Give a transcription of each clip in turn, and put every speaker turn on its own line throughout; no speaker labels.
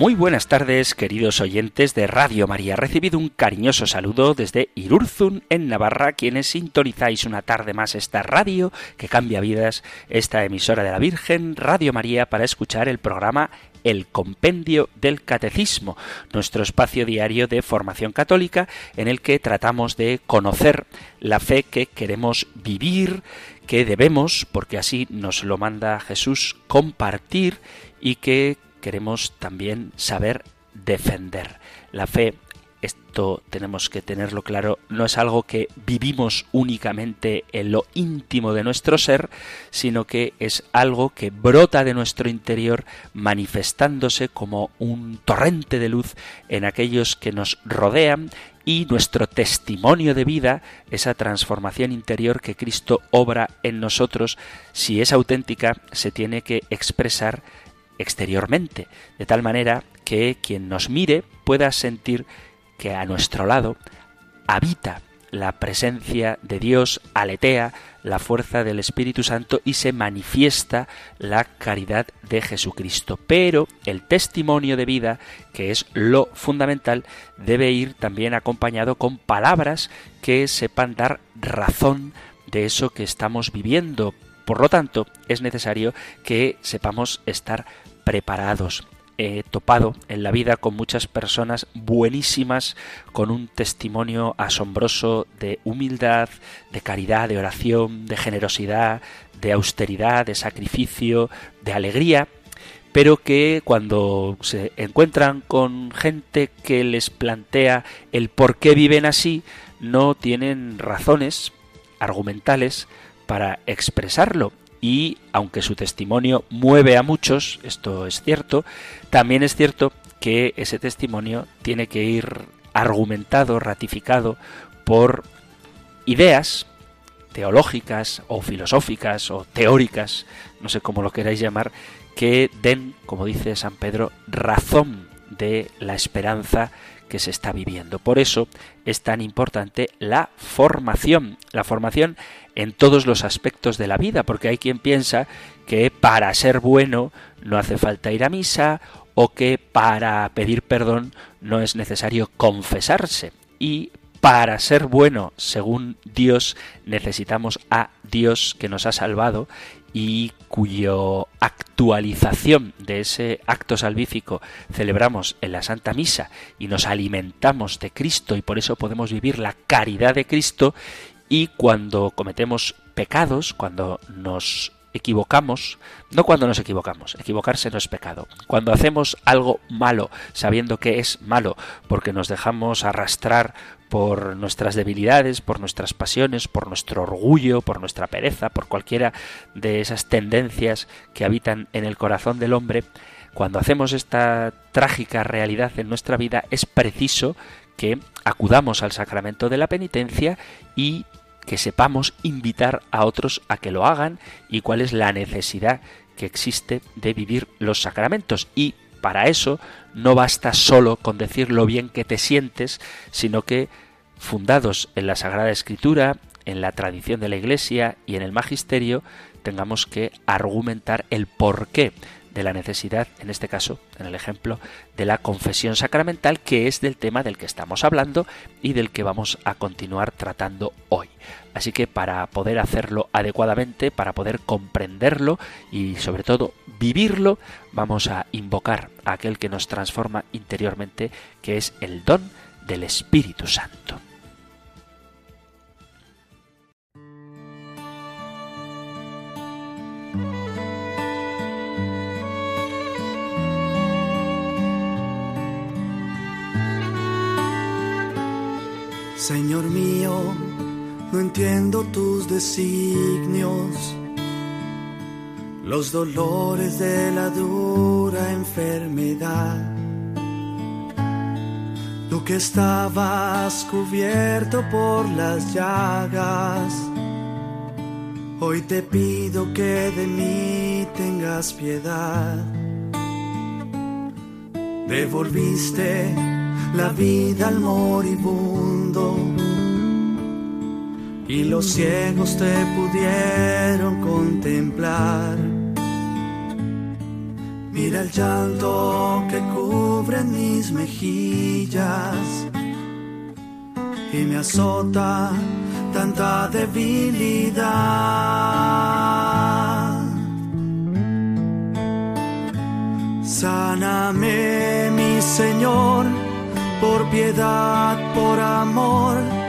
Muy buenas tardes, queridos oyentes de Radio María. Recibido un cariñoso saludo desde Irurzun, en Navarra, quienes sintonizáis una tarde más esta radio que cambia vidas, esta emisora de la Virgen, Radio María, para escuchar el programa el Compendio del Catecismo, nuestro espacio diario de formación católica en el que tratamos de conocer la fe que queremos vivir, que debemos, porque así nos lo manda Jesús, compartir y que queremos también saber defender. La fe, esto tenemos que tenerlo claro, no es algo que vivimos únicamente en lo íntimo de nuestro ser, sino que es algo que brota de nuestro interior manifestándose como un torrente de luz en aquellos que nos rodean y nuestro testimonio de vida, esa transformación interior que Cristo obra en nosotros, si es auténtica, se tiene que expresar exteriormente, de tal manera que quien nos mire pueda sentir que a nuestro lado habita la presencia de Dios, aletea la fuerza del Espíritu Santo y se manifiesta la caridad de Jesucristo. Pero el testimonio de vida, que es lo fundamental, debe ir también acompañado con palabras que sepan dar razón de eso que estamos viviendo. Por lo tanto, es necesario que sepamos estar preparados. He topado en la vida con muchas personas buenísimas, con un testimonio asombroso de humildad, de caridad, de oración, de generosidad, de austeridad, de sacrificio, de alegría, pero que cuando se encuentran con gente que les plantea el por qué viven así, no tienen razones argumentales para expresarlo y aunque su testimonio mueve a muchos, esto es cierto, también es cierto que ese testimonio tiene que ir argumentado, ratificado por ideas teológicas o filosóficas o teóricas, no sé cómo lo queráis llamar, que den, como dice San Pedro, razón de la esperanza que se está viviendo. Por eso es tan importante la formación, la formación en todos los aspectos de la vida, porque hay quien piensa que para ser bueno no hace falta ir a misa o que para pedir perdón no es necesario confesarse. Y para ser bueno, según Dios, necesitamos a Dios que nos ha salvado y cuyo actualización de ese acto salvífico celebramos en la Santa Misa y nos alimentamos de Cristo y por eso podemos vivir la caridad de Cristo y cuando cometemos pecados, cuando nos equivocamos, no cuando nos equivocamos, equivocarse no es pecado, cuando hacemos algo malo sabiendo que es malo porque nos dejamos arrastrar por nuestras debilidades, por nuestras pasiones, por nuestro orgullo, por nuestra pereza, por cualquiera de esas tendencias que habitan en el corazón del hombre, cuando hacemos esta trágica realidad en nuestra vida es preciso que acudamos al sacramento de la penitencia y que sepamos invitar a otros a que lo hagan y cuál es la necesidad que existe de vivir los sacramentos y para eso no basta solo con decir lo bien que te sientes, sino que, fundados en la Sagrada Escritura, en la tradición de la Iglesia y en el Magisterio, tengamos que argumentar el porqué de la necesidad, en este caso, en el ejemplo, de la confesión sacramental, que es del tema del que estamos hablando y del que vamos a continuar tratando hoy. Así que para poder hacerlo adecuadamente, para poder comprenderlo y sobre todo vivirlo, vamos a invocar a aquel que nos transforma interiormente, que es el don del Espíritu Santo.
Señor mío, no entiendo tus designios, los dolores de la dura enfermedad. Tú que estabas cubierto por las llagas, Hoy te pido que de mí tengas piedad. Devolviste la vida al moribundo y los ciegos te pudieron contemplar. Mira el llanto que cubre mis mejillas y me azota tanta debilidad. Sáname, mi Señor, por piedad, por amor,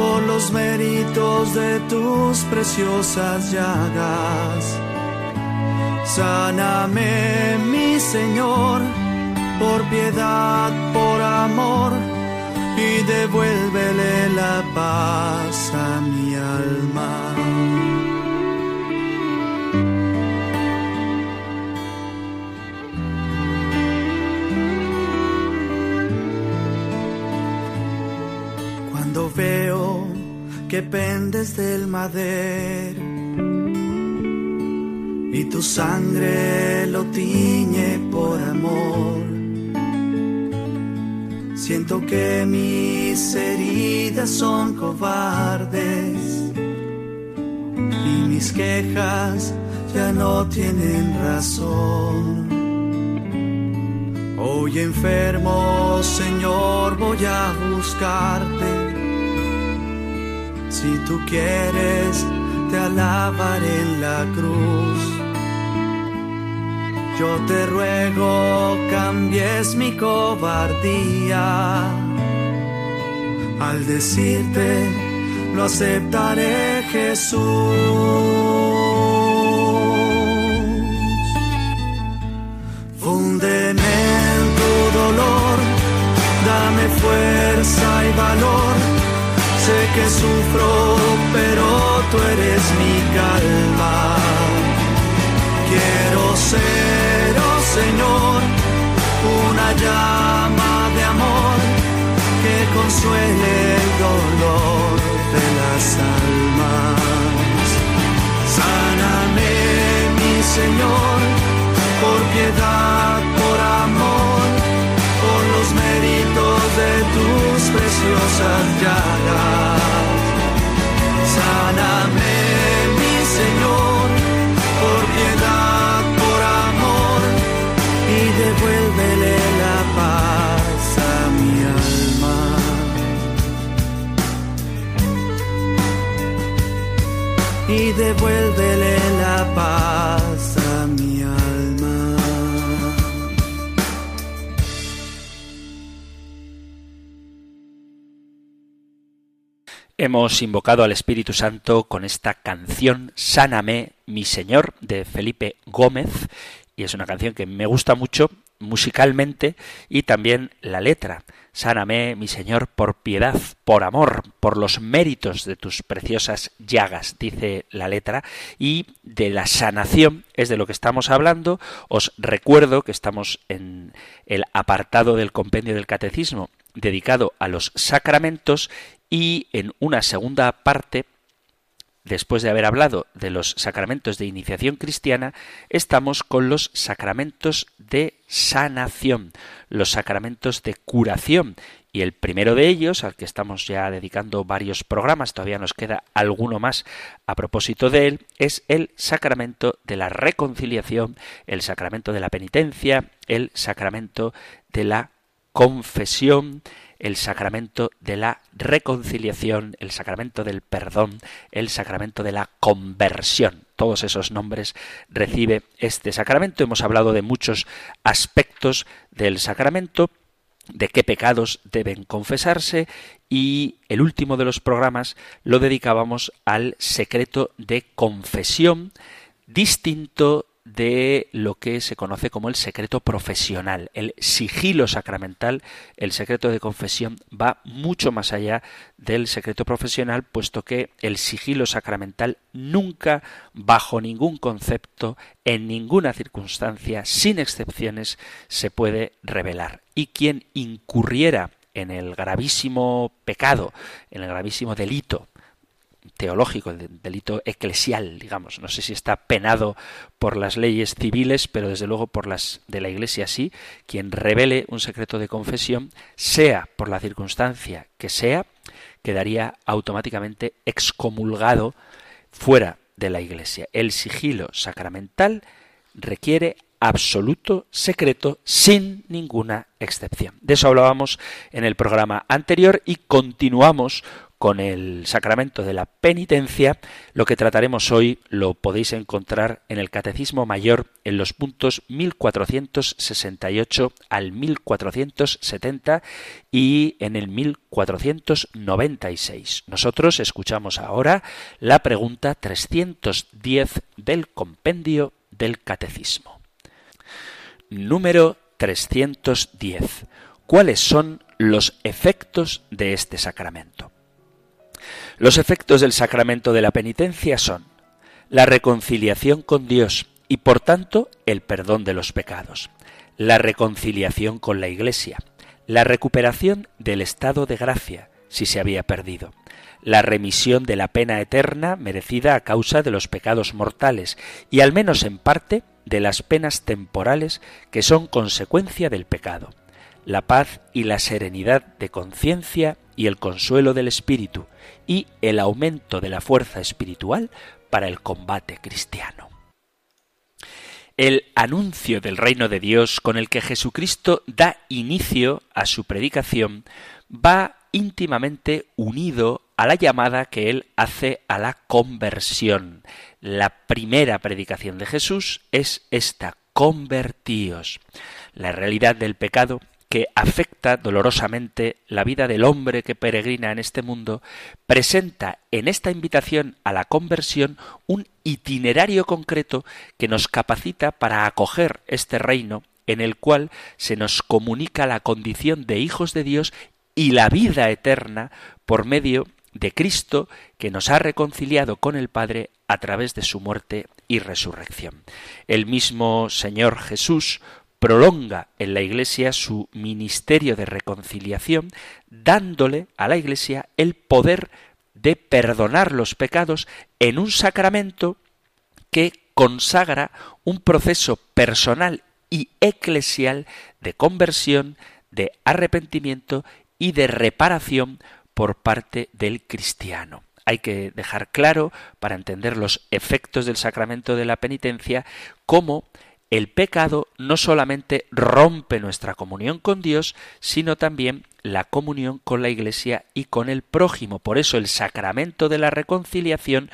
por los méritos de tus preciosas llagas. Sáname, mi Señor, por piedad, por amor y devuélvele la paz a mi alma. Cuando veo que pendes del madero y tu sangre lo tiñe por amor Siento que mis heridas son cobardes y mis quejas ya no tienen razón. Hoy enfermo, Señor, voy a buscarte. Si tú quieres, te alabaré en la cruz yo te ruego cambies mi cobardía. Al decirte, lo aceptaré Jesús. Fúndeme en tu dolor, dame fuerza y valor. Sé que sufro, pero tú eres mi calma. Quiero ser, oh Señor, una llama de amor que consuele el dolor de las almas. Sáname, mi Señor, por piedad, por amor, por los méritos de tus preciosas llagas. Sáname, mi Señor, por piedad, por amor, y devuélvele la paz a mi alma. Y devuélvele la paz
Hemos invocado al Espíritu Santo con esta canción Sáname, mi Señor, de Felipe Gómez, y es una canción que me gusta mucho musicalmente y también la letra. Sáname, mi Señor, por piedad, por amor, por los méritos de tus preciosas llagas, dice la letra, y de la sanación es de lo que estamos hablando. Os recuerdo que estamos en el apartado del compendio del catecismo dedicado a los sacramentos y en una segunda parte después de haber hablado de los sacramentos de iniciación cristiana, estamos con los sacramentos de sanación, los sacramentos de curación. Y el primero de ellos, al que estamos ya dedicando varios programas, todavía nos queda alguno más a propósito de él, es el sacramento de la reconciliación, el sacramento de la penitencia, el sacramento de la confesión, el sacramento de la reconciliación, el sacramento del perdón, el sacramento de la conversión. Todos esos nombres recibe este sacramento. Hemos hablado de muchos aspectos del sacramento, de qué pecados deben confesarse y el último de los programas lo dedicábamos al secreto de confesión distinto de lo que se conoce como el secreto profesional, el sigilo sacramental, el secreto de confesión va mucho más allá del secreto profesional, puesto que el sigilo sacramental nunca, bajo ningún concepto, en ninguna circunstancia, sin excepciones, se puede revelar. Y quien incurriera en el gravísimo pecado, en el gravísimo delito teológico, el delito eclesial, digamos. No sé si está penado por las leyes civiles, pero desde luego por las de la Iglesia sí. Quien revele un secreto de confesión, sea por la circunstancia que sea, quedaría automáticamente excomulgado fuera de la Iglesia. El sigilo sacramental requiere absoluto secreto sin ninguna excepción. De eso hablábamos en el programa anterior y continuamos con el sacramento de la penitencia. Lo que trataremos hoy lo podéis encontrar en el Catecismo Mayor en los puntos 1468 al 1470 y en el 1496. Nosotros escuchamos ahora la pregunta 310 del compendio del Catecismo. Número 310. ¿Cuáles son los efectos de este sacramento? Los efectos del sacramento de la penitencia son la reconciliación con Dios y por tanto el perdón de los pecados, la reconciliación con la Iglesia, la recuperación del estado de gracia si se había perdido, la remisión de la pena eterna merecida a causa de los pecados mortales y al menos en parte de las penas temporales que son consecuencia del pecado, la paz y la serenidad de conciencia y el consuelo del espíritu, y el aumento de la fuerza espiritual para el combate cristiano. El anuncio del reino de Dios con el que Jesucristo da inicio a su predicación va íntimamente unido a la llamada que él hace a la conversión. La primera predicación de Jesús es esta, convertíos. La realidad del pecado que afecta dolorosamente la vida del hombre que peregrina en este mundo, presenta en esta invitación a la conversión un itinerario concreto que nos capacita para acoger este reino en el cual se nos comunica la condición de hijos de Dios y la vida eterna por medio de Cristo que nos ha reconciliado con el Padre a través de su muerte y resurrección. El mismo Señor Jesús prolonga en la Iglesia su ministerio de reconciliación, dándole a la Iglesia el poder de perdonar los pecados en un sacramento que consagra un proceso personal y eclesial de conversión, de arrepentimiento y de reparación por parte del cristiano. Hay que dejar claro, para entender los efectos del sacramento de la penitencia, cómo el pecado no solamente rompe nuestra comunión con Dios, sino también la comunión con la Iglesia y con el prójimo. Por eso el sacramento de la reconciliación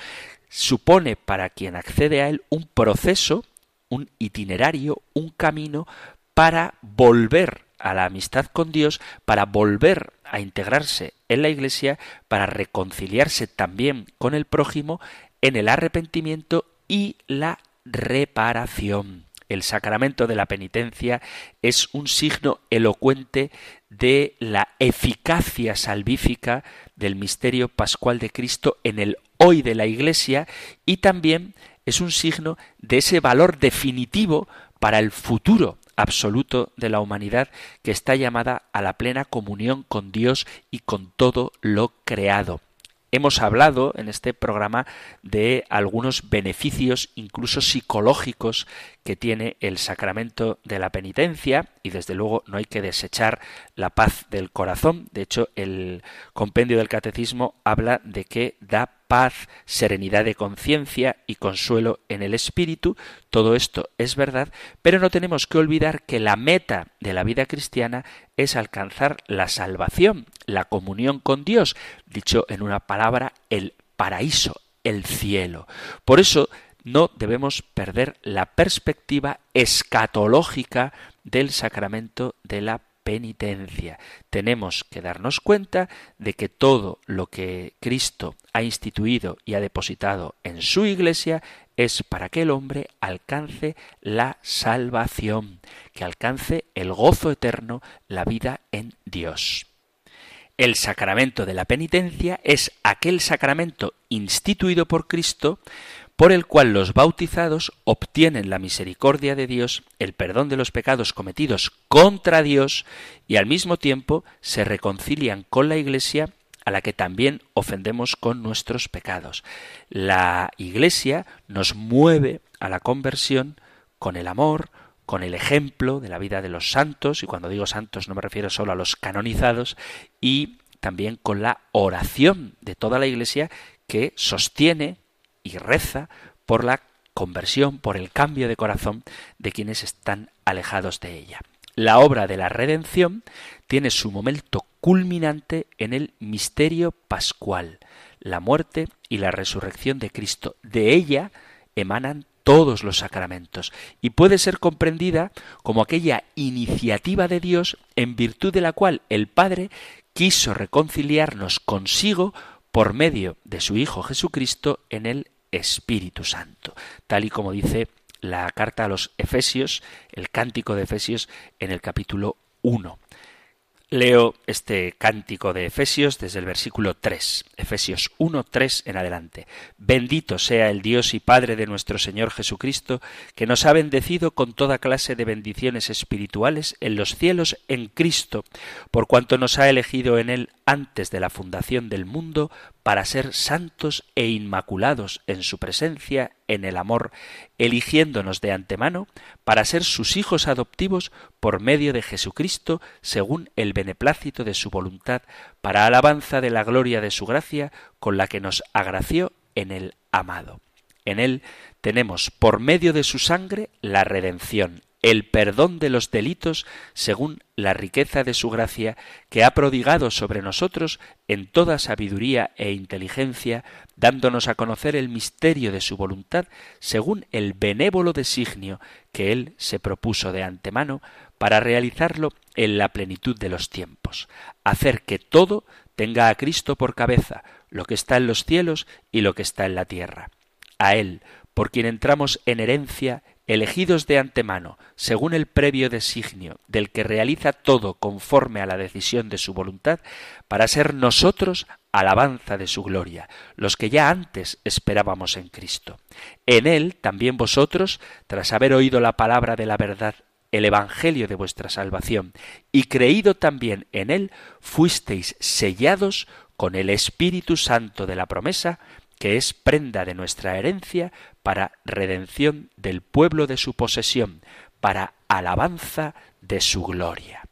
supone para quien accede a él un proceso, un itinerario, un camino para volver a la amistad con Dios, para volver a integrarse en la Iglesia, para reconciliarse también con el prójimo en el arrepentimiento y la reparación. El sacramento de la penitencia es un signo elocuente de la eficacia salvífica del misterio pascual de Cristo en el hoy de la Iglesia y también es un signo de ese valor definitivo para el futuro absoluto de la humanidad que está llamada a la plena comunión con Dios y con todo lo creado. Hemos hablado en este programa de algunos beneficios, incluso psicológicos, que tiene el sacramento de la penitencia y desde luego no hay que desechar la paz del corazón. De hecho, el compendio del catecismo habla de que da paz, serenidad de conciencia y consuelo en el espíritu. Todo esto es verdad, pero no tenemos que olvidar que la meta de la vida cristiana es alcanzar la salvación, la comunión con Dios, dicho en una palabra, el paraíso, el cielo. Por eso no debemos perder la perspectiva escatológica del sacramento de la penitencia. Tenemos que darnos cuenta de que todo lo que Cristo ha instituido y ha depositado en su iglesia es para que el hombre alcance la salvación, que alcance el gozo eterno, la vida en Dios. El sacramento de la penitencia es aquel sacramento instituido por Cristo por el cual los bautizados obtienen la misericordia de Dios, el perdón de los pecados cometidos contra Dios y al mismo tiempo se reconcilian con la Iglesia a la que también ofendemos con nuestros pecados. La Iglesia nos mueve a la conversión con el amor, con el ejemplo de la vida de los santos, y cuando digo santos no me refiero solo a los canonizados, y también con la oración de toda la Iglesia que sostiene y reza por la conversión, por el cambio de corazón de quienes están alejados de ella. La obra de la redención tiene su momento culminante en el misterio pascual, la muerte y la resurrección de Cristo. De ella emanan todos los sacramentos y puede ser comprendida como aquella iniciativa de Dios en virtud de la cual el Padre quiso reconciliarnos consigo por medio de su Hijo Jesucristo en el Espíritu Santo, tal y como dice la carta a los Efesios, el cántico de Efesios en el capítulo 1. Leo este cántico de Efesios desde el versículo 3, Efesios 1, 3 en adelante. Bendito sea el Dios y Padre de nuestro Señor Jesucristo, que nos ha bendecido con toda clase de bendiciones espirituales en los cielos en Cristo, por cuanto nos ha elegido en Él antes de la fundación del mundo para ser santos e inmaculados en su presencia en el amor, eligiéndonos de antemano para ser sus hijos adoptivos por medio de Jesucristo, según el beneplácito de su voluntad, para alabanza de la gloria de su gracia, con la que nos agració en el amado. En él tenemos por medio de su sangre la redención, el perdón de los delitos según la riqueza de su gracia que ha prodigado sobre nosotros en toda sabiduría e inteligencia, dándonos a conocer el misterio de su voluntad según el benévolo designio que él se propuso de antemano para realizarlo en la plenitud de los tiempos, hacer que todo tenga a Cristo por cabeza, lo que está en los cielos y lo que está en la tierra. A él, por quien entramos en herencia elegidos de antemano, según el previo designio del que realiza todo conforme a la decisión de su voluntad, para ser nosotros alabanza de su gloria, los que ya antes esperábamos en Cristo. En él también vosotros, tras haber oído la palabra de la verdad, el Evangelio de vuestra salvación, y creído también en él, fuisteis sellados con el Espíritu Santo de la promesa, que es prenda de nuestra herencia para redención del pueblo de su posesión, para alabanza de su gloria.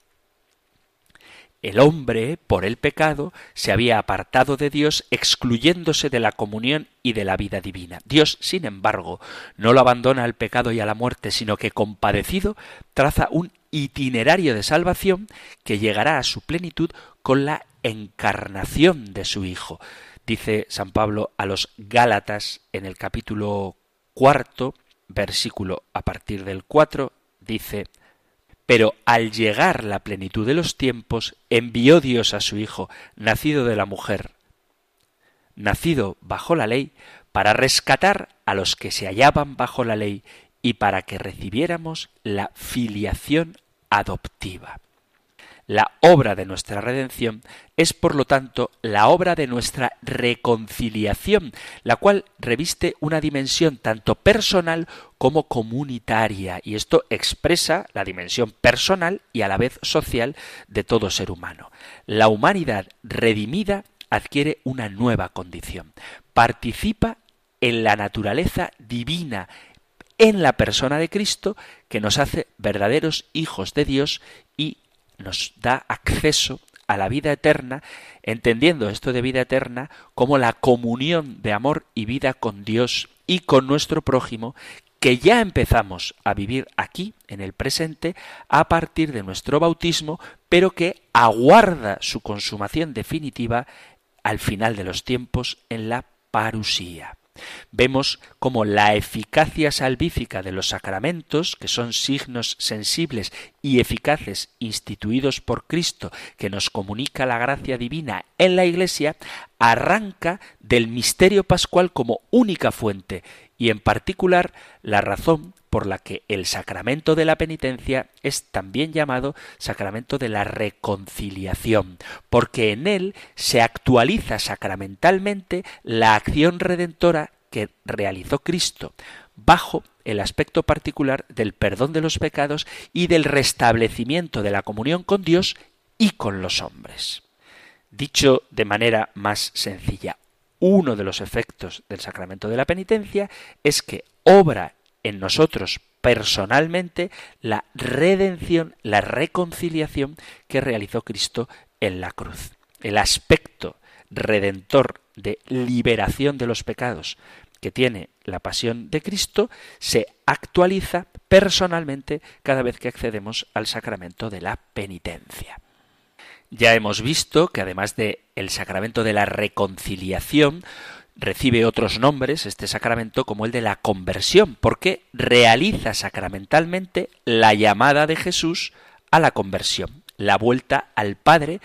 El hombre, por el pecado, se había apartado de Dios, excluyéndose de la comunión y de la vida divina. Dios, sin embargo, no lo abandona al pecado y a la muerte, sino que, compadecido, traza un itinerario de salvación que llegará a su plenitud con la encarnación de su Hijo dice San Pablo a los Gálatas en el capítulo cuarto, versículo a partir del cuatro, dice Pero al llegar la plenitud de los tiempos, envió Dios a su Hijo, nacido de la mujer, nacido bajo la ley, para rescatar a los que se hallaban bajo la ley y para que recibiéramos la filiación adoptiva. La obra de nuestra redención es, por lo tanto, la obra de nuestra reconciliación, la cual reviste una dimensión tanto personal como comunitaria, y esto expresa la dimensión personal y a la vez social de todo ser humano. La humanidad redimida adquiere una nueva condición, participa en la naturaleza divina, en la persona de Cristo, que nos hace verdaderos hijos de Dios y nos da acceso a la vida eterna, entendiendo esto de vida eterna como la comunión de amor y vida con Dios y con nuestro prójimo que ya empezamos a vivir aquí, en el presente, a partir de nuestro bautismo, pero que aguarda su consumación definitiva al final de los tiempos en la parusía. Vemos como la eficacia salvífica de los sacramentos, que son signos sensibles y eficaces instituidos por Cristo, que nos comunica la gracia divina en la Iglesia, arranca del misterio pascual como única fuente y en particular la razón por la que el sacramento de la penitencia es también llamado sacramento de la reconciliación, porque en él se actualiza sacramentalmente la acción redentora que realizó Cristo, bajo el aspecto particular del perdón de los pecados y del restablecimiento de la comunión con Dios y con los hombres. Dicho de manera más sencilla, uno de los efectos del sacramento de la penitencia es que obra en nosotros personalmente la redención, la reconciliación que realizó Cristo en la cruz. El aspecto redentor de liberación de los pecados que tiene la pasión de Cristo se actualiza personalmente cada vez que accedemos al sacramento de la penitencia. Ya hemos visto que además de el sacramento de la reconciliación, recibe otros nombres este sacramento como el de la conversión, porque realiza sacramentalmente la llamada de Jesús a la conversión, la vuelta al Padre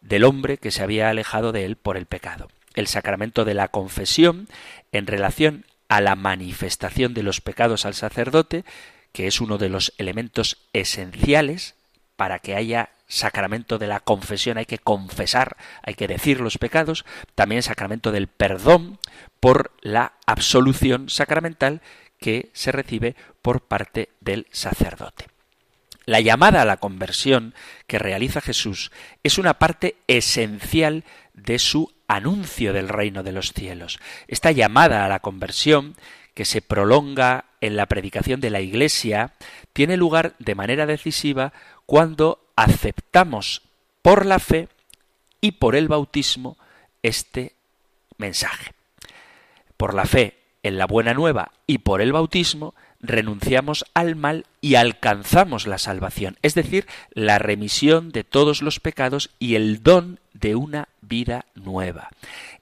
del hombre que se había alejado de él por el pecado. El sacramento de la confesión, en relación a la manifestación de los pecados al sacerdote, que es uno de los elementos esenciales para que haya sacramento de la confesión, hay que confesar, hay que decir los pecados, también sacramento del perdón por la absolución sacramental que se recibe por parte del sacerdote. La llamada a la conversión que realiza Jesús es una parte esencial de su anuncio del reino de los cielos. Esta llamada a la conversión que se prolonga en la predicación de la Iglesia tiene lugar de manera decisiva cuando aceptamos por la fe y por el bautismo este mensaje. Por la fe en la buena nueva y por el bautismo renunciamos al mal y alcanzamos la salvación, es decir, la remisión de todos los pecados y el don de una vida nueva.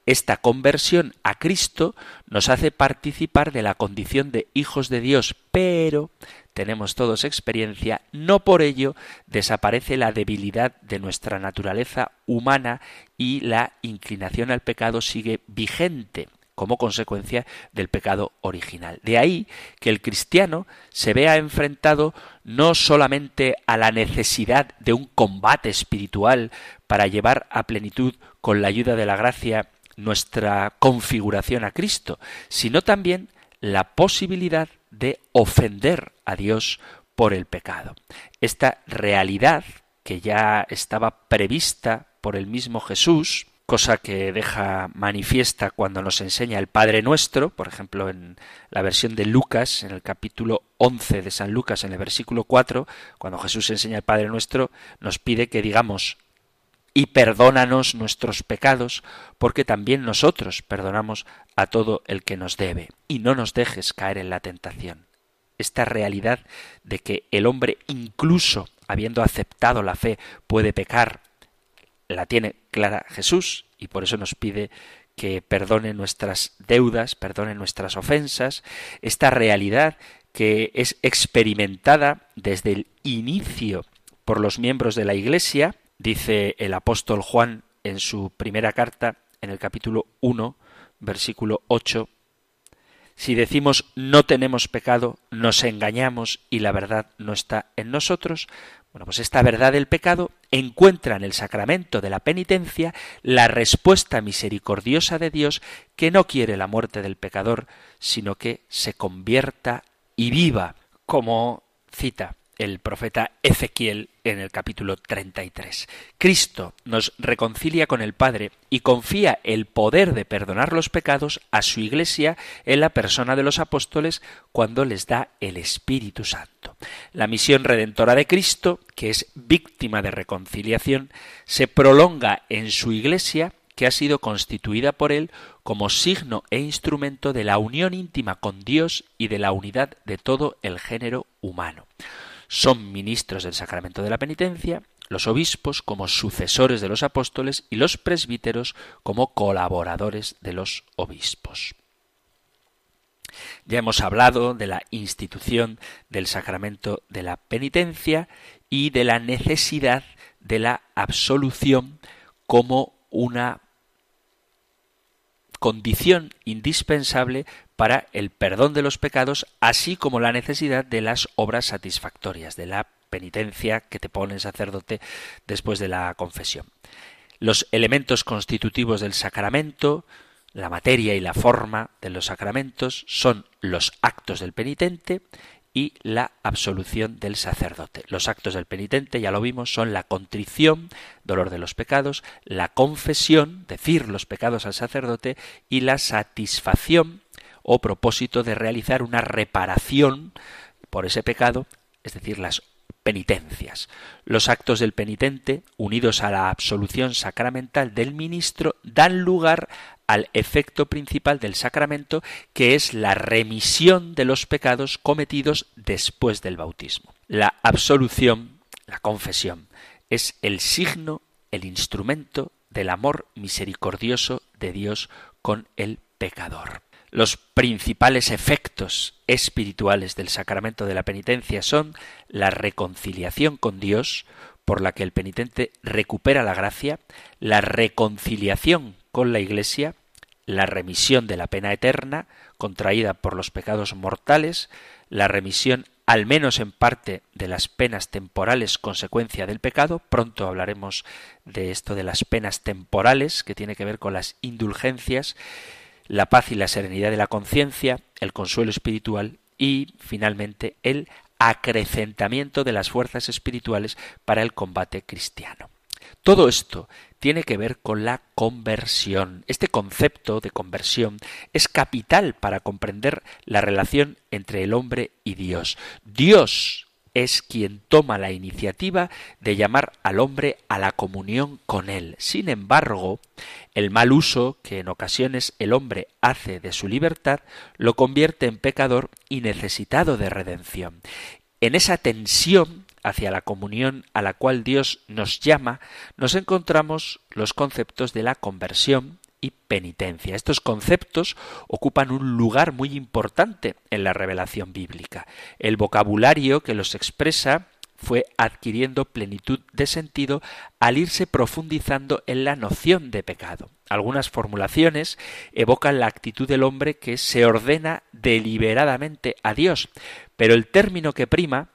Esta conversión a Cristo nos hace participar de la condición de hijos de Dios, pero tenemos todos experiencia, no por ello desaparece la debilidad de nuestra naturaleza humana y la inclinación al pecado sigue vigente como consecuencia del pecado original. De ahí que el cristiano se vea enfrentado no solamente a la necesidad de un combate espiritual para llevar a plenitud con la ayuda de la gracia nuestra configuración a Cristo, sino también la posibilidad de ofender a Dios por el pecado. Esta realidad que ya estaba prevista por el mismo Jesús, cosa que deja manifiesta cuando nos enseña el Padre Nuestro, por ejemplo en la versión de Lucas, en el capítulo 11 de San Lucas, en el versículo 4, cuando Jesús enseña el Padre Nuestro, nos pide que digamos, y perdónanos nuestros pecados, porque también nosotros perdonamos a todo el que nos debe, y no nos dejes caer en la tentación. Esta realidad de que el hombre, incluso habiendo aceptado la fe, puede pecar, la tiene clara Jesús, y por eso nos pide que perdone nuestras deudas, perdone nuestras ofensas, esta realidad que es experimentada desde el inicio por los miembros de la Iglesia, Dice el apóstol Juan en su primera carta, en el capítulo 1, versículo 8, si decimos no tenemos pecado, nos engañamos y la verdad no está en nosotros. Bueno, pues esta verdad del pecado encuentra en el sacramento de la penitencia la respuesta misericordiosa de Dios que no quiere la muerte del pecador, sino que se convierta y viva, como cita el profeta Ezequiel en el capítulo 33. Cristo nos reconcilia con el Padre y confía el poder de perdonar los pecados a su Iglesia en la persona de los apóstoles cuando les da el Espíritu Santo. La misión redentora de Cristo, que es víctima de reconciliación, se prolonga en su Iglesia que ha sido constituida por él como signo e instrumento de la unión íntima con Dios y de la unidad de todo el género humano son ministros del sacramento de la penitencia, los obispos como sucesores de los apóstoles y los presbíteros como colaboradores de los obispos. Ya hemos hablado de la institución del sacramento de la penitencia y de la necesidad de la absolución como una condición indispensable para el perdón de los pecados, así como la necesidad de las obras satisfactorias, de la penitencia que te pone el sacerdote después de la confesión. Los elementos constitutivos del sacramento, la materia y la forma de los sacramentos son los actos del penitente y la absolución del sacerdote. Los actos del penitente, ya lo vimos, son la contrición, dolor de los pecados, la confesión, decir los pecados al sacerdote, y la satisfacción o propósito de realizar una reparación por ese pecado, es decir, las penitencias. Los actos del penitente, unidos a la absolución sacramental del ministro, dan lugar al efecto principal del sacramento, que es la remisión de los pecados cometidos después del bautismo. La absolución, la confesión, es el signo, el instrumento del amor misericordioso de Dios con el pecador. Los principales efectos espirituales del sacramento de la penitencia son la reconciliación con Dios, por la que el penitente recupera la gracia, la reconciliación con la Iglesia, la remisión de la pena eterna contraída por los pecados mortales, la remisión al menos en parte de las penas temporales consecuencia del pecado. Pronto hablaremos de esto de las penas temporales, que tiene que ver con las indulgencias, la paz y la serenidad de la conciencia, el consuelo espiritual y, finalmente, el acrecentamiento de las fuerzas espirituales para el combate cristiano. Todo esto tiene que ver con la conversión. Este concepto de conversión es capital para comprender la relación entre el hombre y Dios. Dios es quien toma la iniciativa de llamar al hombre a la comunión con él. Sin embargo, el mal uso que en ocasiones el hombre hace de su libertad lo convierte en pecador y necesitado de redención. En esa tensión hacia la comunión a la cual Dios nos llama, nos encontramos los conceptos de la conversión y penitencia. Estos conceptos ocupan un lugar muy importante en la revelación bíblica. El vocabulario que los expresa fue adquiriendo plenitud de sentido al irse profundizando en la noción de pecado. Algunas formulaciones evocan la actitud del hombre que se ordena deliberadamente a Dios, pero el término que prima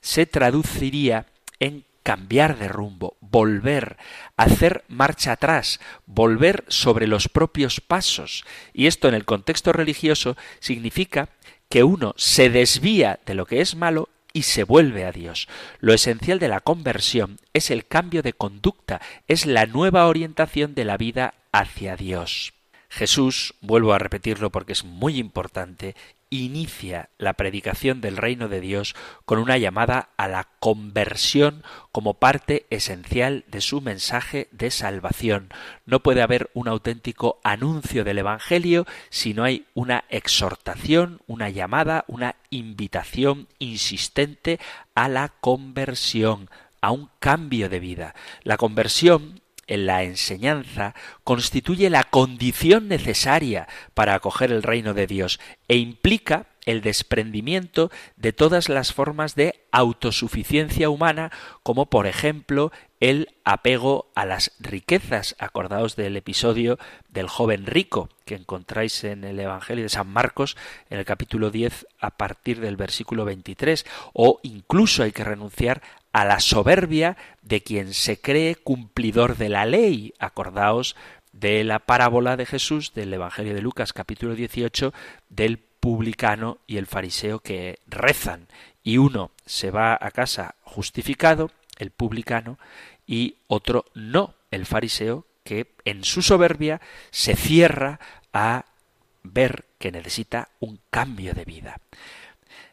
se traduciría en cambiar de rumbo, volver, hacer marcha atrás, volver sobre los propios pasos. Y esto en el contexto religioso significa que uno se desvía de lo que es malo y se vuelve a Dios. Lo esencial de la conversión es el cambio de conducta, es la nueva orientación de la vida hacia Dios. Jesús, vuelvo a repetirlo porque es muy importante, inicia la predicación del reino de Dios con una llamada a la conversión como parte esencial de su mensaje de salvación. No puede haber un auténtico anuncio del Evangelio si no hay una exhortación, una llamada, una invitación insistente a la conversión, a un cambio de vida. La conversión en la enseñanza constituye la condición necesaria para acoger el reino de Dios e implica el desprendimiento de todas las formas de autosuficiencia humana, como por ejemplo el apego a las riquezas. Acordaos del episodio del joven rico que encontráis en el Evangelio de San Marcos en el capítulo 10 a partir del versículo 23. O incluso hay que renunciar a la soberbia de quien se cree cumplidor de la ley. Acordaos de la parábola de Jesús del Evangelio de Lucas capítulo 18 del publicano y el fariseo que rezan y uno se va a casa justificado, el publicano, y otro no, el fariseo que en su soberbia se cierra a ver que necesita un cambio de vida.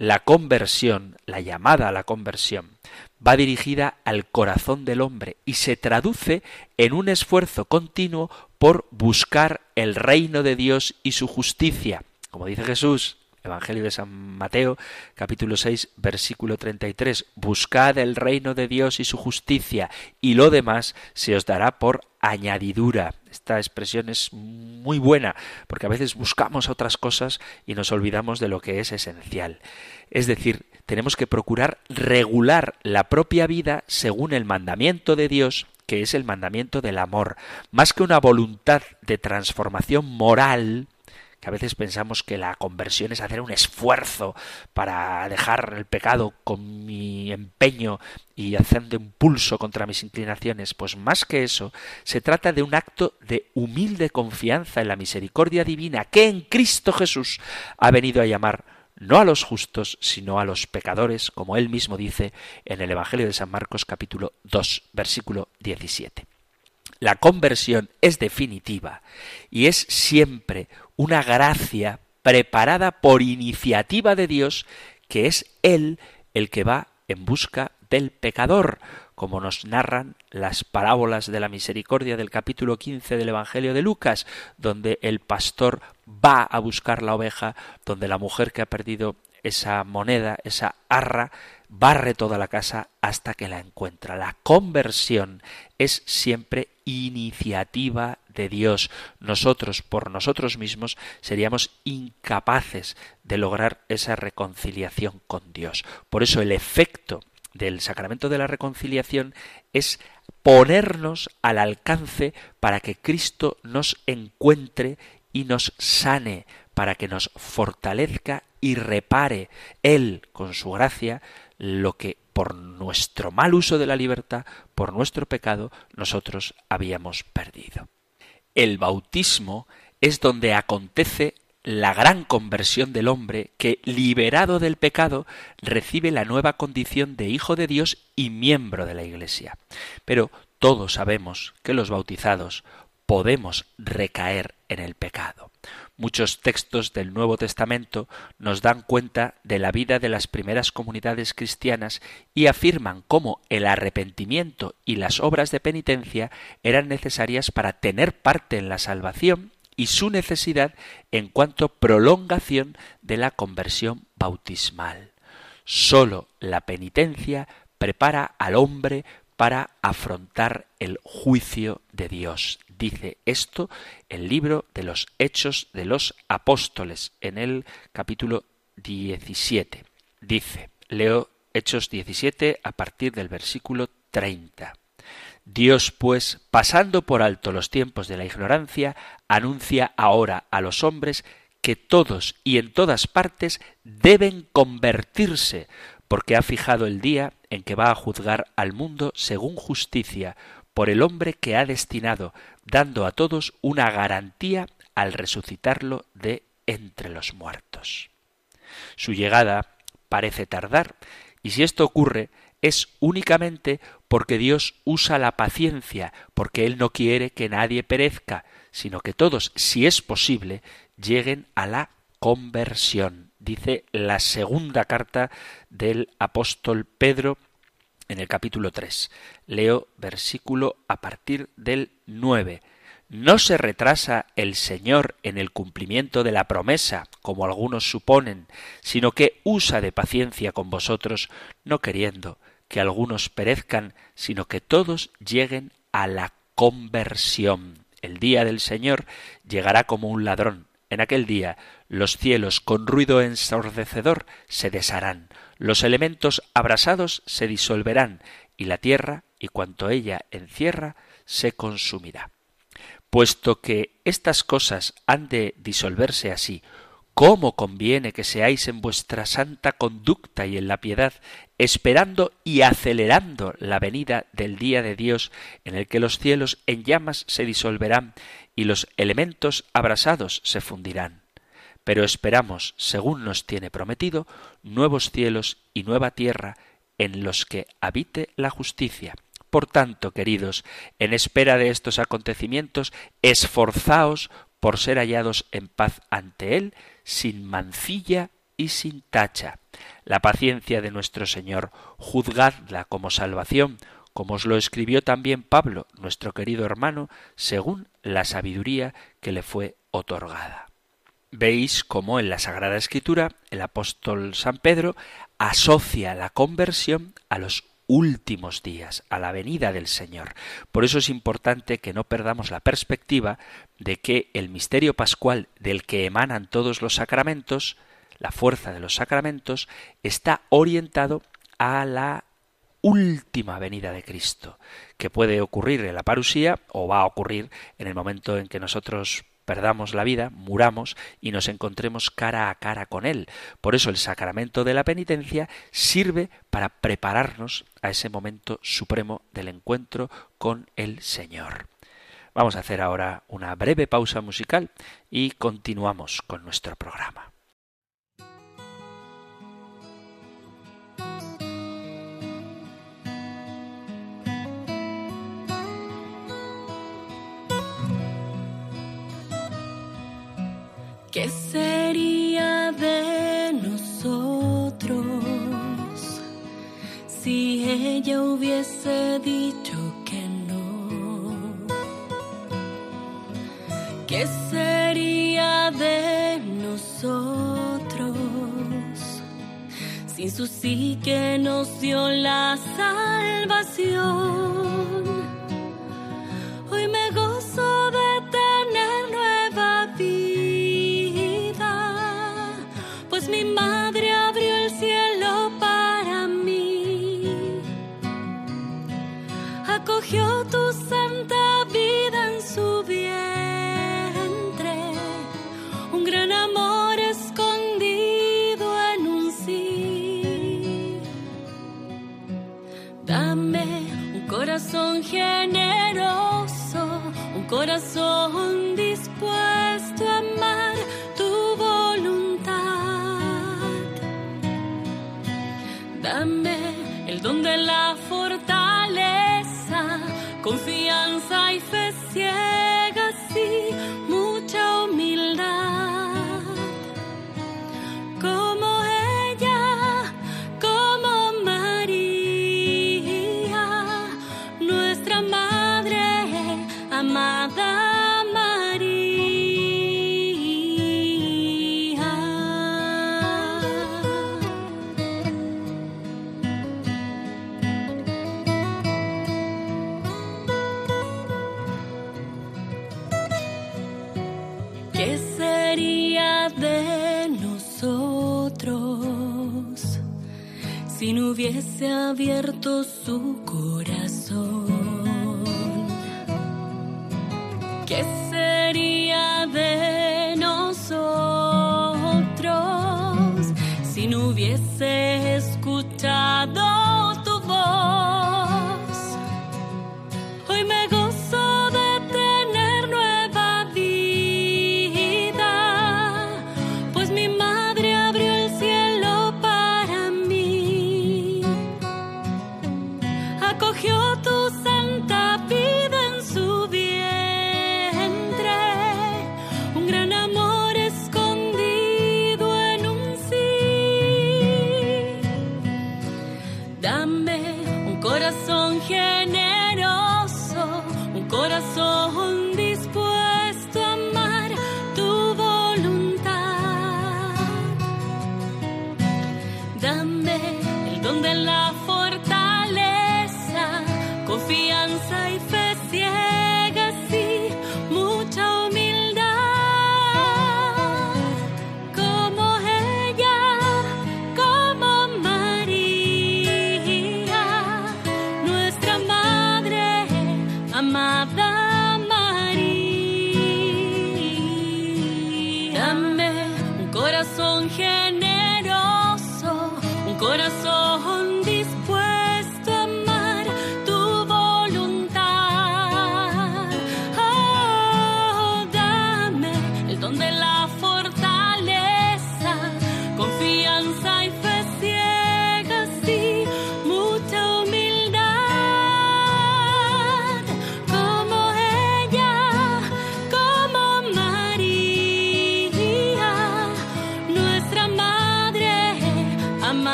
La conversión, la llamada a la conversión, va dirigida al corazón del hombre y se traduce en un esfuerzo continuo por buscar el reino de Dios y su justicia. Como dice Jesús, Evangelio de San Mateo, capítulo 6, versículo 33, Buscad el reino de Dios y su justicia, y lo demás se os dará por añadidura. Esta expresión es muy buena, porque a veces buscamos otras cosas y nos olvidamos de lo que es esencial. Es decir, tenemos que procurar regular la propia vida según el mandamiento de Dios que es el mandamiento del amor, más que una voluntad de transformación moral, que a veces pensamos que la conversión es hacer un esfuerzo para dejar el pecado con mi empeño y haciendo un pulso contra mis inclinaciones, pues más que eso, se trata de un acto de humilde confianza en la misericordia divina que en Cristo Jesús ha venido a llamar no a los justos, sino a los pecadores, como él mismo dice en el Evangelio de San Marcos capítulo 2, versículo 17. La conversión es definitiva y es siempre una gracia preparada por iniciativa de Dios, que es Él el que va en busca del pecador, como nos narran las parábolas de la misericordia del capítulo 15 del Evangelio de Lucas, donde el pastor va a buscar la oveja, donde la mujer que ha perdido esa moneda, esa arra, barre toda la casa hasta que la encuentra. La conversión es siempre iniciativa de Dios. Nosotros, por nosotros mismos, seríamos incapaces de lograr esa reconciliación con Dios. Por eso el efecto del sacramento de la reconciliación es ponernos al alcance para que Cristo nos encuentre y nos sane, para que nos fortalezca y repare Él, con su gracia, lo que por nuestro mal uso de la libertad, por nuestro pecado, nosotros habíamos perdido. El bautismo es donde acontece la gran conversión del hombre que, liberado del pecado, recibe la nueva condición de hijo de Dios y miembro de la Iglesia. Pero todos sabemos que los bautizados podemos recaer en el pecado. Muchos textos del Nuevo Testamento nos dan cuenta de la vida de las primeras comunidades cristianas y afirman cómo el arrepentimiento y las obras de penitencia eran necesarias para tener parte en la salvación y su necesidad en cuanto prolongación de la conversión bautismal. Sólo la penitencia prepara al hombre para afrontar el juicio de Dios dice esto el libro de los Hechos de los Apóstoles en el capítulo 17. Dice, leo Hechos 17 a partir del versículo 30. Dios, pues, pasando por alto los tiempos de la ignorancia, anuncia ahora a los hombres que todos y en todas partes deben convertirse, porque ha fijado el día en que va a juzgar al mundo según justicia, por el hombre que ha destinado, dando a todos una garantía al resucitarlo de entre los muertos. Su llegada parece tardar, y si esto ocurre es únicamente porque Dios usa la paciencia, porque Él no quiere que nadie perezca, sino que todos, si es posible, lleguen a la conversión. Dice la segunda carta del apóstol Pedro en el capítulo 3. Leo versículo a partir del 9. No se retrasa el Señor en el cumplimiento de la promesa, como algunos suponen, sino que usa de paciencia con vosotros, no queriendo que algunos perezcan, sino que todos lleguen a la conversión. El día del Señor llegará como un ladrón. En aquel día los cielos con ruido ensordecedor se desharán, los elementos abrasados se disolverán, y la tierra y cuanto ella encierra se consumirá. Puesto que estas cosas han de disolverse así, ¿cómo conviene que seáis en vuestra santa conducta y en la piedad, esperando y acelerando la venida del día de Dios, en el que los cielos en llamas se disolverán y los elementos abrasados se fundirán? Pero esperamos, según nos tiene prometido, nuevos cielos y nueva tierra en los que habite la justicia. Por tanto, queridos, en espera de estos acontecimientos, esforzaos por ser hallados en paz ante Él, sin mancilla y sin tacha. La paciencia de nuestro Señor, juzgadla como salvación, como os lo escribió también Pablo, nuestro querido hermano, según la sabiduría que le fue otorgada veis cómo en la Sagrada Escritura el apóstol San Pedro asocia la conversión a los últimos días, a la venida del Señor. Por eso es importante que no perdamos la perspectiva de que el misterio pascual del que emanan todos los sacramentos, la fuerza de los sacramentos, está orientado a la última venida de Cristo, que puede ocurrir en la parusía o va a ocurrir en el momento en que nosotros perdamos la vida, muramos y nos encontremos cara a cara con Él. Por eso el sacramento de la penitencia sirve para prepararnos a ese momento supremo del encuentro con el Señor. Vamos a hacer ahora una breve pausa musical y continuamos con nuestro programa.
¿Qué sería de nosotros si ella hubiese dicho que no? ¿Qué sería de nosotros sin su sí que nos dio la salvación?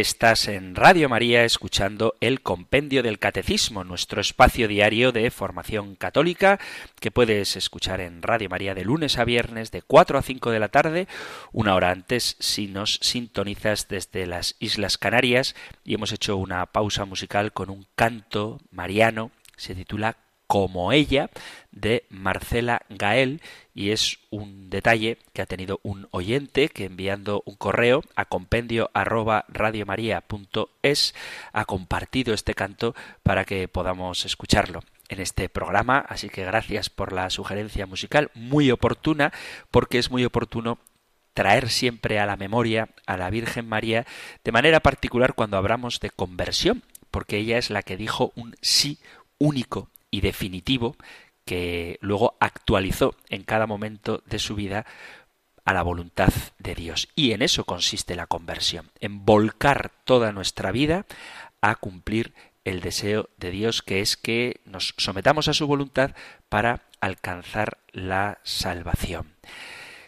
Estás en Radio María escuchando el Compendio del Catecismo, nuestro espacio diario de formación católica que puedes escuchar en Radio María de lunes a viernes de 4 a 5 de la tarde, una hora antes si nos sintonizas desde las Islas Canarias. Y hemos hecho una pausa musical con un canto mariano, se titula como ella de Marcela Gael y es un detalle que ha tenido un oyente que enviando un correo a compendio arroba radiomaria.es ha compartido este canto para que podamos escucharlo en este programa, así que gracias por la sugerencia musical, muy oportuna, porque es muy oportuno traer siempre a la memoria a la Virgen María, de manera particular cuando hablamos de conversión, porque ella es la que dijo un sí único y definitivo que luego actualizó en cada momento de su vida a la voluntad de Dios. Y en eso consiste la conversión, en volcar toda nuestra vida a cumplir el deseo de Dios, que es que nos sometamos a su voluntad para alcanzar la salvación.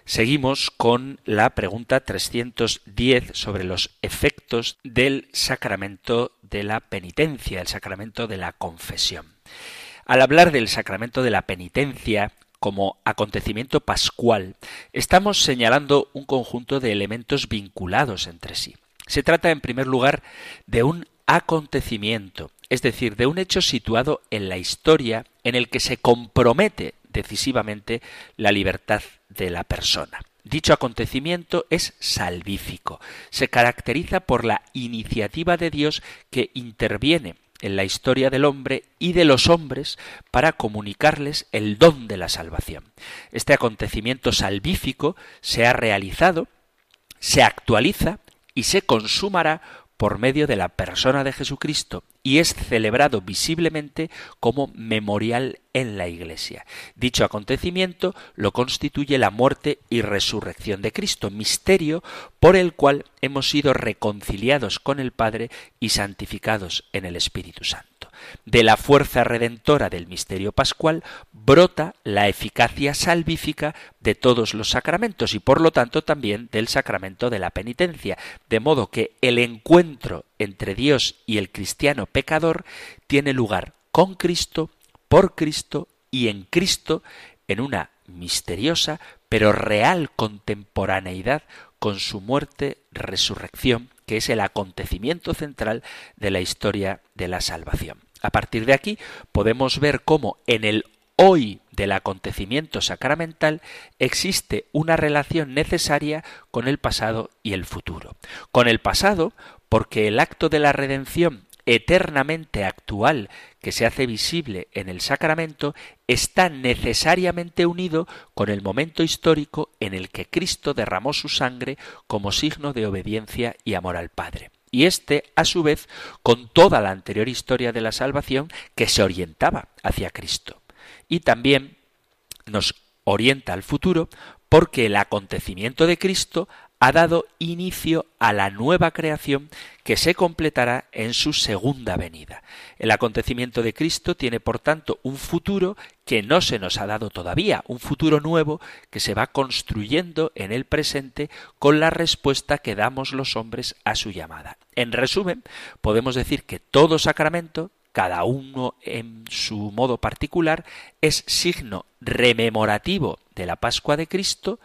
Seguimos con la pregunta 310 sobre los efectos del sacramento de la penitencia, el sacramento de la confesión. Al hablar del sacramento de la penitencia como acontecimiento pascual, estamos señalando un conjunto de elementos vinculados entre sí. Se trata, en primer lugar, de un acontecimiento, es decir, de un hecho situado en la historia en el que se compromete decisivamente la libertad de la persona. Dicho acontecimiento es salvífico. Se caracteriza por la iniciativa de Dios que interviene en la historia del hombre y de los hombres para comunicarles el don de la salvación. Este acontecimiento salvífico se ha realizado, se actualiza y se consumará por medio de la persona de Jesucristo y es celebrado visiblemente como memorial en la Iglesia. Dicho acontecimiento lo constituye la muerte y resurrección de Cristo, misterio por el cual hemos sido reconciliados con el Padre y santificados en el Espíritu Santo. De la fuerza redentora del misterio pascual brota la eficacia salvífica de todos los sacramentos y por lo tanto también del sacramento de la penitencia, de modo que el encuentro entre Dios y el cristiano pecador tiene lugar con Cristo, por Cristo y en Cristo en una misteriosa pero real contemporaneidad con su muerte, resurrección, que es el acontecimiento central de la historia de la salvación. A partir de aquí podemos ver cómo en el hoy del acontecimiento sacramental existe una relación necesaria con el pasado y el futuro. Con el pasado, porque el acto de la redención eternamente actual que se hace visible en el sacramento está necesariamente unido con el momento histórico en el que Cristo derramó su sangre como signo de obediencia y amor al Padre y este, a su vez, con toda la anterior historia de la salvación que se orientaba hacia Cristo. Y también nos orienta al futuro porque el acontecimiento de Cristo ha dado inicio a la nueva creación que se completará en su segunda venida. El acontecimiento de Cristo tiene, por tanto, un futuro que no se nos ha dado todavía, un futuro nuevo que se va construyendo en el presente con la respuesta que damos los hombres a su llamada. En resumen, podemos decir que todo sacramento, cada uno en su modo particular, es signo rememorativo de la Pascua de Cristo,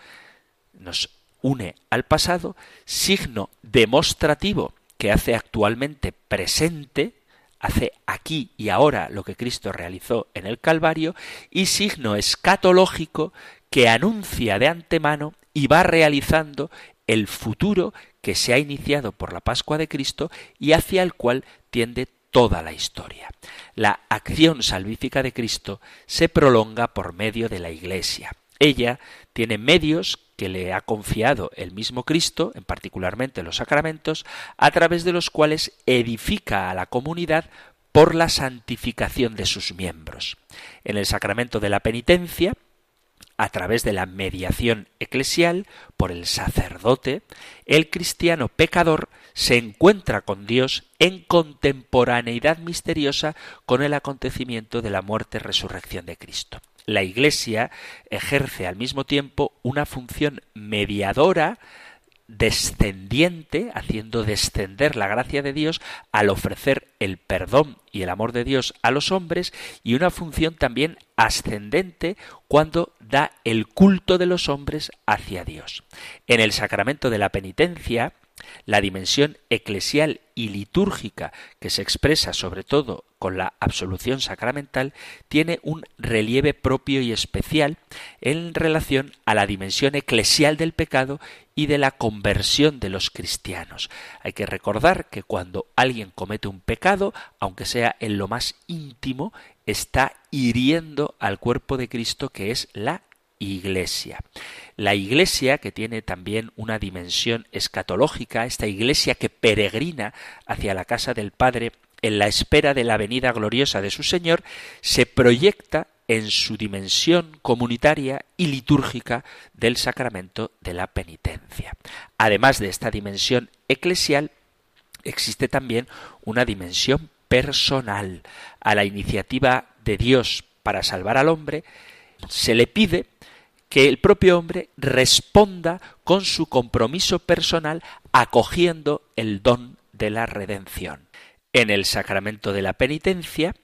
nos une al pasado, signo demostrativo que hace actualmente presente, hace aquí y ahora lo que Cristo realizó en el Calvario, y signo escatológico que anuncia de antemano y va realizando el futuro que se ha iniciado por la Pascua de Cristo y hacia el cual tiende toda la historia. La acción salvífica de Cristo se prolonga por medio de la Iglesia. Ella tiene medios que le ha confiado el mismo Cristo, en particularmente los sacramentos, a través de los cuales edifica a la comunidad por la santificación de sus miembros. En el sacramento de la penitencia, a través de la mediación eclesial por el sacerdote, el cristiano pecador se encuentra con Dios en contemporaneidad misteriosa con el acontecimiento de la muerte y resurrección de Cristo la Iglesia ejerce al mismo tiempo una función mediadora descendiente, haciendo descender la gracia de Dios al ofrecer el perdón y el amor de Dios a los hombres, y una función también ascendente cuando da el culto de los hombres hacia Dios. En el sacramento de la penitencia, La dimensión eclesial y litúrgica, que se expresa sobre todo con la absolución sacramental, tiene un relieve propio y especial en relación a la dimensión eclesial del pecado y de la conversión de los cristianos. Hay que recordar que cuando alguien comete un pecado, aunque sea en lo más íntimo, está hiriendo al cuerpo de Cristo que es la iglesia. La iglesia, que tiene también una dimensión escatológica, esta iglesia que peregrina hacia la casa del Padre en la espera de la venida gloriosa de su Señor, se proyecta en su dimensión comunitaria y litúrgica del sacramento de la penitencia. Además de esta dimensión eclesial, existe también una dimensión personal. A la iniciativa de Dios para salvar al hombre, se le pide que el propio hombre responda con su compromiso personal acogiendo el don de la redención. En el sacramento de la penitencia,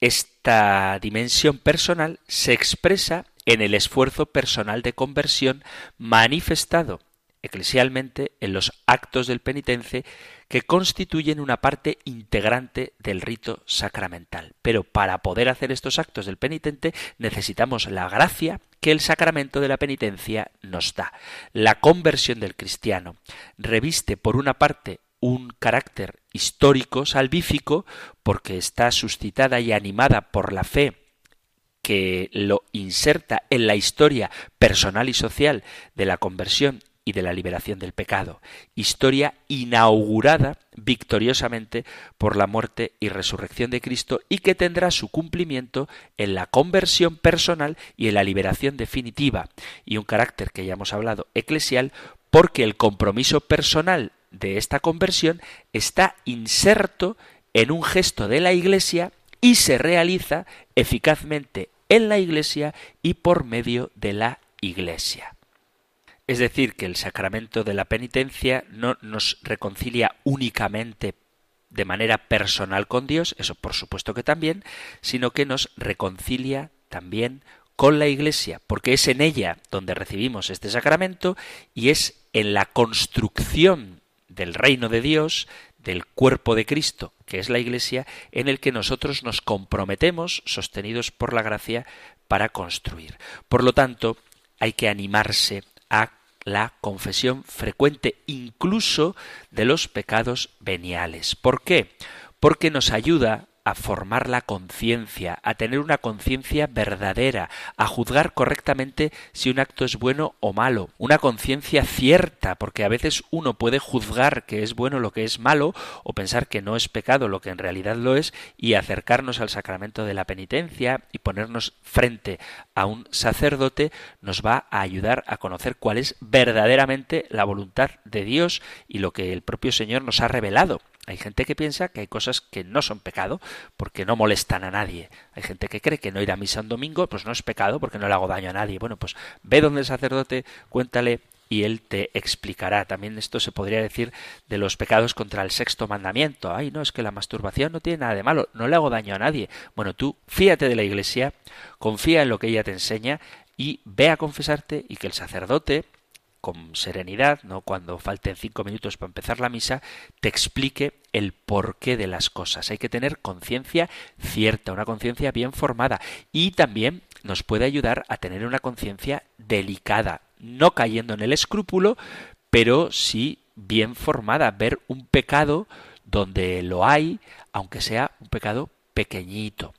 esta dimensión personal se expresa en el esfuerzo personal de conversión manifestado eclesialmente en los actos del penitente que constituyen una parte integrante del rito sacramental. Pero para poder hacer estos actos del penitente necesitamos la gracia que el sacramento de la penitencia nos da. La conversión del cristiano reviste por una parte un carácter histórico, salvífico, porque está suscitada y animada por la fe que lo inserta en la historia personal y social de la conversión y de la liberación del pecado, historia inaugurada victoriosamente por la muerte y resurrección de Cristo y que tendrá su cumplimiento en la conversión personal y en la liberación definitiva, y un carácter que ya hemos hablado eclesial, porque el compromiso personal de esta conversión está inserto en un gesto de la Iglesia y se realiza eficazmente en la Iglesia y por medio de la Iglesia. Es decir, que el sacramento de la penitencia no nos reconcilia únicamente de manera personal con Dios, eso por supuesto que también, sino que nos reconcilia también con la Iglesia, porque es en ella donde recibimos este sacramento y es en la construcción del reino de Dios, del cuerpo de Cristo, que es la Iglesia, en el que nosotros nos comprometemos, sostenidos por la gracia, para construir. Por lo tanto, hay que animarse a la confesión frecuente incluso de los pecados veniales. ¿Por qué? Porque nos ayuda a formar la conciencia, a tener una conciencia verdadera, a juzgar correctamente si un acto es bueno o malo, una conciencia cierta, porque a veces uno puede juzgar que es bueno lo que es malo o pensar que no es pecado lo que en realidad lo es y acercarnos al sacramento de la penitencia y ponernos frente a un sacerdote nos va a ayudar a conocer cuál es verdaderamente la voluntad de Dios y lo que el propio Señor nos ha revelado hay gente que piensa que hay cosas que no son pecado porque no molestan a nadie. Hay gente que cree que no ir a misa un domingo pues no es pecado porque no le hago daño a nadie. Bueno, pues ve donde el sacerdote, cuéntale y él te explicará. También esto se podría decir de los pecados contra el sexto mandamiento. Ay, no, es que la masturbación no tiene nada de malo, no le hago daño a nadie. Bueno, tú fíate de la iglesia, confía en lo que ella te enseña y ve a confesarte y que el sacerdote con serenidad, no cuando falten cinco minutos para empezar la misa, te explique el porqué de las cosas. Hay que tener conciencia cierta, una conciencia bien formada y también nos puede ayudar a tener una conciencia delicada, no cayendo en el escrúpulo, pero sí bien formada, ver un pecado donde lo hay, aunque sea un pecado pequeñito.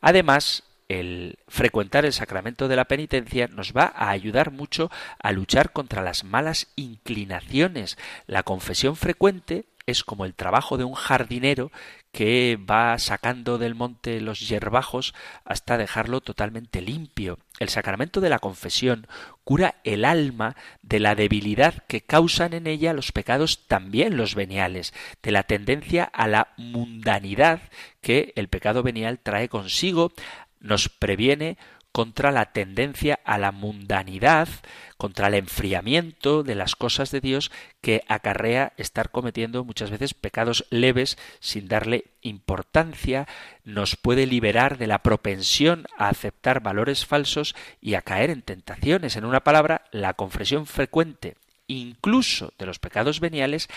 Además, el frecuentar el sacramento de la penitencia nos va a ayudar mucho a luchar contra las malas inclinaciones. La confesión frecuente es como el trabajo de un jardinero que va sacando del monte los yerbajos hasta dejarlo totalmente limpio. El sacramento de la confesión cura el alma de la debilidad que causan en ella los pecados también los veniales, de la tendencia a la mundanidad que el pecado venial trae consigo, nos previene contra la tendencia a la mundanidad, contra el enfriamiento de las cosas de Dios que acarrea estar cometiendo muchas veces pecados leves sin darle importancia, nos puede liberar de la propensión a aceptar valores falsos y a caer en tentaciones. En una palabra, la confesión frecuente incluso de los pecados veniales,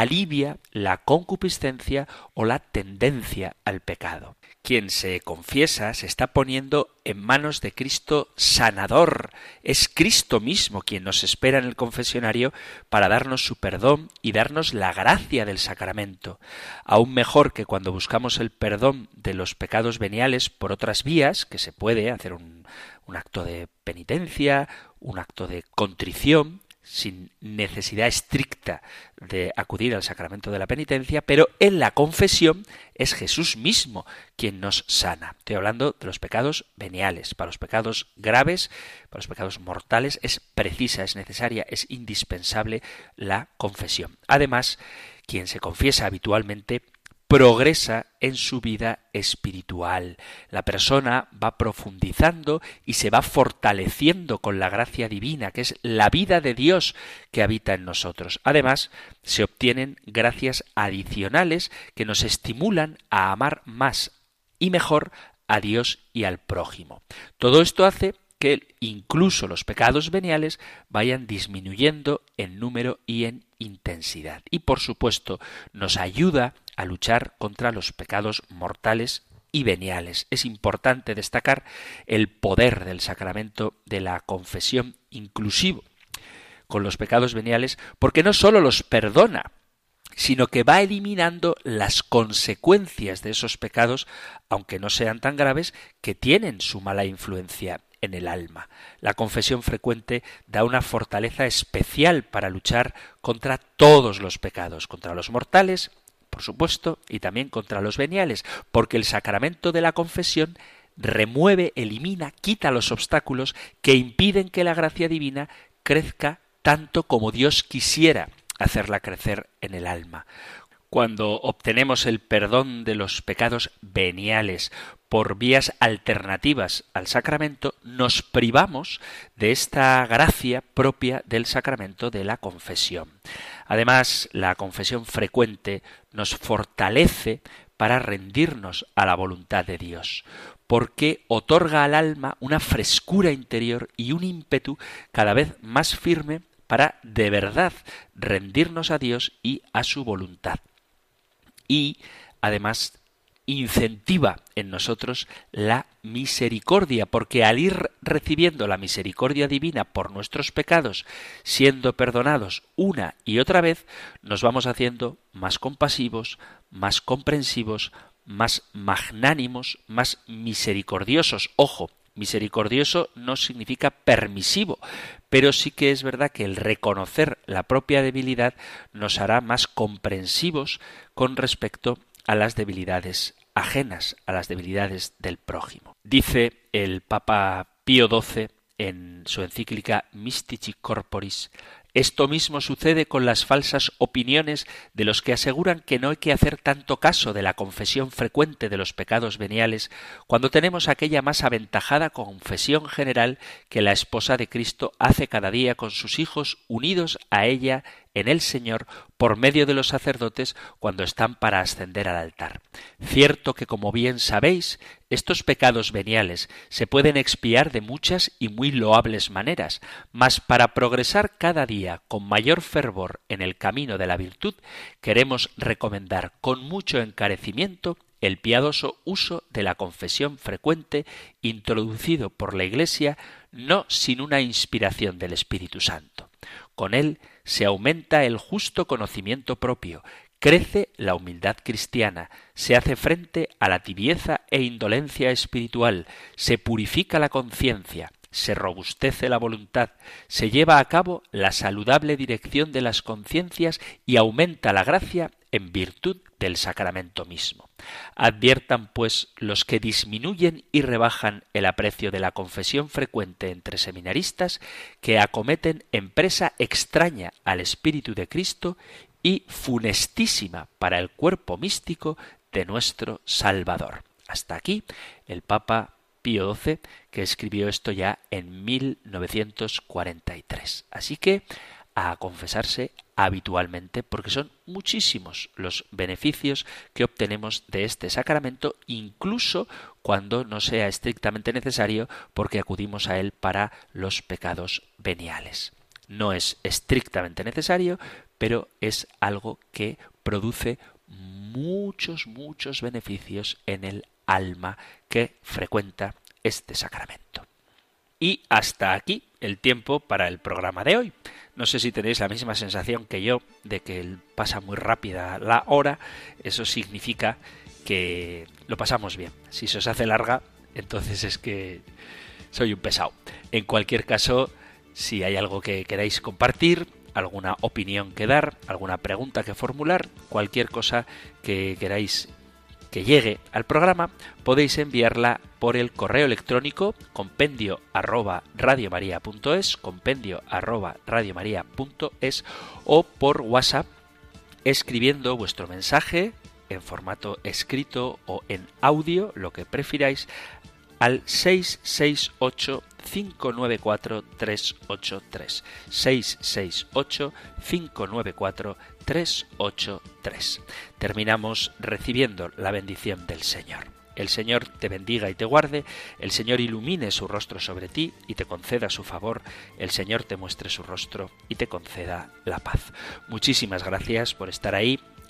alivia la concupiscencia o la tendencia al pecado. Quien se confiesa se está poniendo en manos de Cristo sanador. Es Cristo mismo quien nos espera en el confesionario para darnos su perdón y darnos la gracia del sacramento. Aún mejor que cuando buscamos el perdón de los pecados veniales por otras vías, que se puede hacer un, un acto de penitencia, un acto de contrición, sin necesidad estricta de acudir al sacramento de la penitencia, pero en la confesión es Jesús mismo quien nos sana. Estoy hablando de los pecados veniales. Para los pecados graves, para los pecados mortales, es precisa, es necesaria, es indispensable la confesión. Además, quien se confiesa habitualmente progresa en su vida espiritual. La persona va profundizando y se va fortaleciendo con la gracia divina, que es la vida de Dios que habita en nosotros. Además, se obtienen gracias adicionales que nos estimulan a amar más y mejor a Dios y al prójimo. Todo esto hace que incluso los pecados veniales vayan disminuyendo en número y en intensidad. Y por supuesto nos ayuda a luchar contra los pecados mortales y veniales. Es importante destacar el poder del sacramento de la confesión inclusivo con los pecados veniales porque no sólo los perdona, sino que va eliminando las consecuencias de esos pecados, aunque no sean tan graves, que tienen su mala influencia en el alma. La confesión frecuente da una fortaleza especial para luchar contra todos los pecados, contra los mortales, por supuesto, y también contra los veniales, porque el sacramento de la confesión remueve, elimina, quita los obstáculos que impiden que la gracia divina crezca tanto como Dios quisiera hacerla crecer en el alma. Cuando obtenemos el perdón de los pecados veniales por vías alternativas al sacramento, nos privamos de esta gracia propia del sacramento de la confesión. Además, la confesión frecuente nos fortalece para rendirnos a la voluntad de Dios, porque otorga al alma una frescura interior y un ímpetu cada vez más firme para de verdad rendirnos a Dios y a su voluntad. Y además incentiva en nosotros la misericordia, porque al ir recibiendo la misericordia divina por nuestros pecados, siendo perdonados una y otra vez, nos vamos haciendo más compasivos, más comprensivos, más magnánimos, más misericordiosos. Ojo, misericordioso no significa permisivo, pero sí que es verdad que el reconocer la propia debilidad nos hará más comprensivos con respecto a las debilidades ajenas a las debilidades del prójimo. Dice el Papa Pío XII en su encíclica Mystici Corporis esto mismo sucede con las falsas opiniones de los que aseguran que no hay que hacer tanto caso de la confesión frecuente de los pecados veniales cuando tenemos aquella más aventajada confesión general que la esposa de Cristo hace cada día con sus hijos unidos a ella en el Señor por medio de los sacerdotes cuando están para ascender al altar. Cierto que, como bien sabéis, estos pecados veniales se pueden expiar de muchas y muy loables maneras, mas para progresar cada día con mayor fervor en el camino de la virtud, queremos recomendar con mucho encarecimiento el piadoso uso de la confesión frecuente introducido por la Iglesia no sin una inspiración del Espíritu Santo. Con él se aumenta el justo conocimiento propio, crece la humildad cristiana, se hace frente a la tibieza e indolencia espiritual, se purifica la conciencia, se robustece la voluntad, se lleva a cabo la saludable dirección de las conciencias y aumenta la gracia en virtud del sacramento mismo. Adviertan, pues, los que disminuyen y rebajan el aprecio de la confesión frecuente entre seminaristas, que acometen empresa extraña al Espíritu de Cristo y funestísima para el cuerpo místico de nuestro Salvador. Hasta aquí el Papa Pío XII, que escribió esto ya en 1943. Así que a confesarse habitualmente porque son muchísimos los beneficios que obtenemos de este sacramento incluso cuando no sea estrictamente necesario porque acudimos a él para los pecados veniales. no es estrictamente necesario, pero es algo que produce muchos, muchos beneficios en el alma que frecuenta este sacramento. Y hasta aquí el tiempo para el programa de hoy. No sé si tenéis la misma sensación que yo de que pasa muy rápida la hora. Eso significa que lo pasamos bien. Si se os hace larga, entonces es que soy un pesado. En cualquier caso, si hay algo que queráis compartir, alguna opinión que dar, alguna pregunta que formular, cualquier cosa que queráis que llegue al programa, podéis enviarla por el correo electrónico compendio arroba compendio arroba o por WhatsApp escribiendo vuestro mensaje en formato escrito o en audio, lo que prefiráis, al 668 594 383. 668 594 383. Terminamos recibiendo la bendición del Señor. El Señor te bendiga y te guarde, el Señor ilumine su rostro sobre ti y te conceda su favor, el Señor te muestre su rostro y te conceda la paz. Muchísimas gracias por estar ahí,